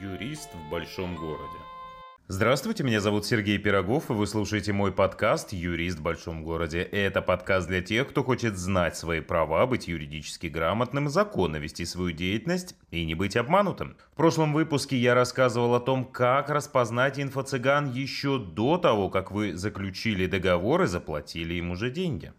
Юрист в большом городе. Здравствуйте, меня зовут Сергей Пирогов, и вы слушаете мой подкаст «Юрист в большом городе». Это подкаст для тех, кто хочет знать свои права, быть юридически грамотным, законно вести свою деятельность и не быть обманутым. В прошлом выпуске я рассказывал о том, как распознать инфо-цыган еще до того, как вы заключили договор и заплатили им уже деньги.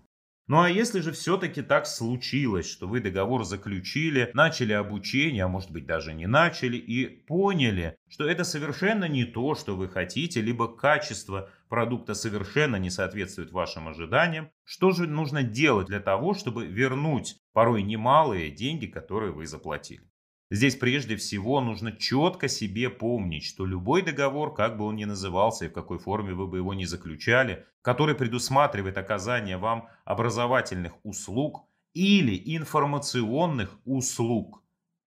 Ну а если же все-таки так случилось, что вы договор заключили, начали обучение, а может быть даже не начали, и поняли, что это совершенно не то, что вы хотите, либо качество продукта совершенно не соответствует вашим ожиданиям, что же нужно делать для того, чтобы вернуть порой немалые деньги, которые вы заплатили? Здесь прежде всего нужно четко себе помнить, что любой договор, как бы он ни назывался и в какой форме вы бы его ни заключали, который предусматривает оказание вам образовательных услуг или информационных услуг.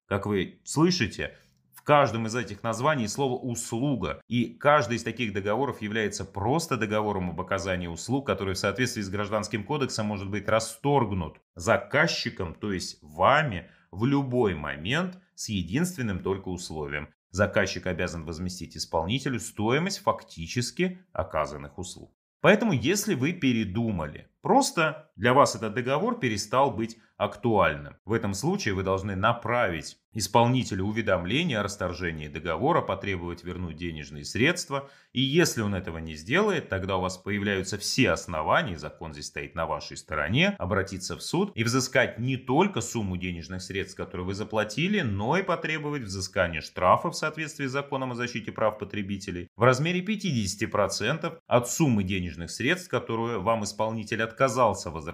Как вы слышите, в каждом из этих названий слово «услуга», и каждый из таких договоров является просто договором об оказании услуг, который в соответствии с Гражданским кодексом может быть расторгнут заказчиком, то есть вами, в любой момент с единственным только условием. Заказчик обязан возместить исполнителю стоимость фактически оказанных услуг. Поэтому, если вы передумали, просто для вас этот договор перестал быть актуальным. В этом случае вы должны направить исполнителю уведомление о расторжении договора, потребовать вернуть денежные средства. И если он этого не сделает, тогда у вас появляются все основания, закон здесь стоит на вашей стороне, обратиться в суд и взыскать не только сумму денежных средств, которые вы заплатили, но и потребовать взыскания штрафа в соответствии с законом о защите прав потребителей в размере 50% от суммы денежных средств, которую вам исполнитель отказался возвращать,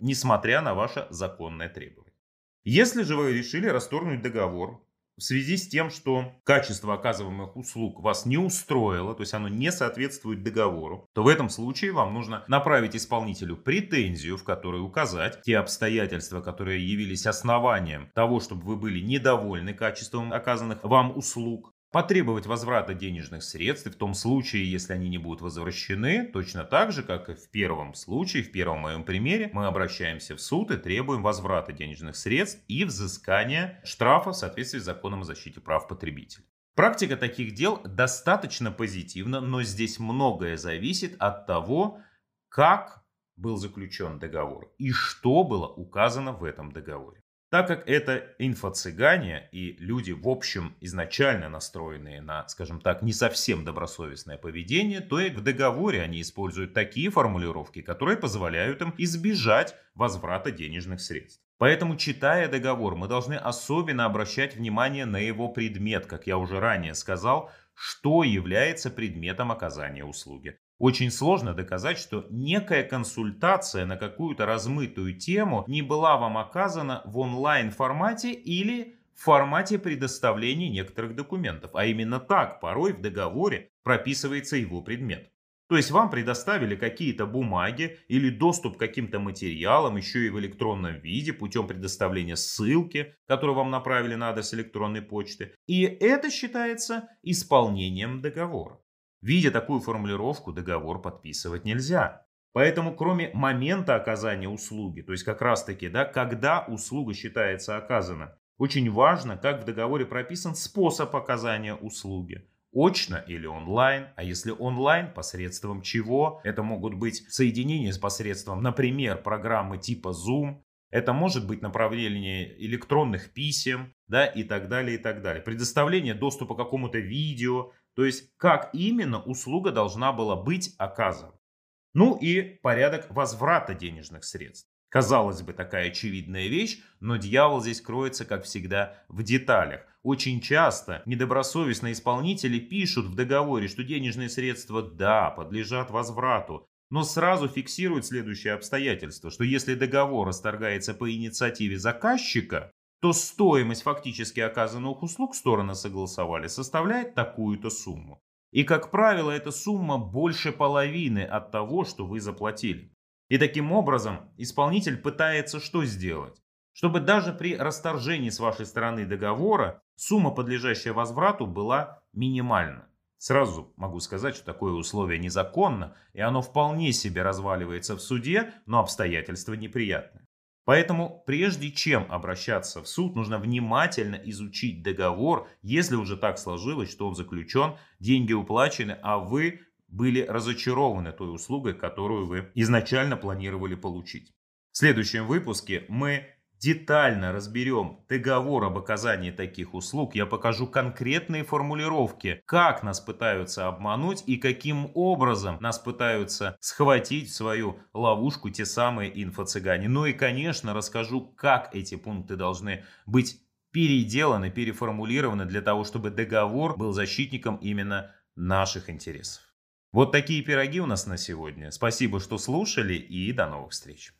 несмотря на ваше законное требование. Если же вы решили расторгнуть договор в связи с тем, что качество оказываемых услуг вас не устроило, то есть оно не соответствует договору, то в этом случае вам нужно направить исполнителю претензию, в которой указать те обстоятельства, которые явились основанием того, чтобы вы были недовольны качеством оказанных вам услуг, потребовать возврата денежных средств, в том случае, если они не будут возвращены, точно так же, как и в первом случае, в первом моем примере, мы обращаемся в суд и требуем возврата денежных средств и взыскания штрафа в соответствии с законом о защите прав потребителей. Практика таких дел достаточно позитивна, но здесь многое зависит от того, как был заключен договор и что было указано в этом договоре. Так как это инфо-цыгане и люди, в общем, изначально настроенные на, скажем так, не совсем добросовестное поведение, то и в договоре они используют такие формулировки, которые позволяют им избежать возврата денежных средств. Поэтому, читая договор, мы должны особенно обращать внимание на его предмет, как я уже ранее сказал, что является предметом оказания услуги. Очень сложно доказать, что некая консультация на какую-то размытую тему не была вам оказана в онлайн формате или в формате предоставления некоторых документов. А именно так порой в договоре прописывается его предмет. То есть вам предоставили какие-то бумаги или доступ к каким-то материалам, еще и в электронном виде, путем предоставления ссылки, которую вам направили на адрес электронной почты. И это считается исполнением договора. Видя такую формулировку, договор подписывать нельзя. Поэтому кроме момента оказания услуги, то есть как раз таки, да, когда услуга считается оказана, очень важно, как в договоре прописан способ оказания услуги. Очно или онлайн, а если онлайн, посредством чего? Это могут быть соединения с посредством, например, программы типа Zoom, это может быть направление электронных писем, да, и так далее, и так далее. Предоставление доступа к какому-то видео, то есть, как именно услуга должна была быть оказана. Ну и порядок возврата денежных средств. Казалось бы, такая очевидная вещь, но дьявол здесь кроется, как всегда, в деталях. Очень часто недобросовестные исполнители пишут в договоре, что денежные средства, да, подлежат возврату, но сразу фиксируют следующее обстоятельство, что если договор расторгается по инициативе заказчика, то стоимость фактически оказанных услуг стороны согласовали составляет такую-то сумму. И, как правило, эта сумма больше половины от того, что вы заплатили. И таким образом исполнитель пытается что сделать? Чтобы даже при расторжении с вашей стороны договора сумма, подлежащая возврату, была минимальна. Сразу могу сказать, что такое условие незаконно, и оно вполне себе разваливается в суде, но обстоятельства неприятные. Поэтому прежде чем обращаться в суд, нужно внимательно изучить договор, если уже так сложилось, что он заключен, деньги уплачены, а вы были разочарованы той услугой, которую вы изначально планировали получить. В следующем выпуске мы детально разберем договор об оказании таких услуг, я покажу конкретные формулировки, как нас пытаются обмануть и каким образом нас пытаются схватить в свою ловушку те самые инфо-цыгане. Ну и, конечно, расскажу, как эти пункты должны быть переделаны, переформулированы для того, чтобы договор был защитником именно наших интересов. Вот такие пироги у нас на сегодня. Спасибо, что слушали и до новых встреч.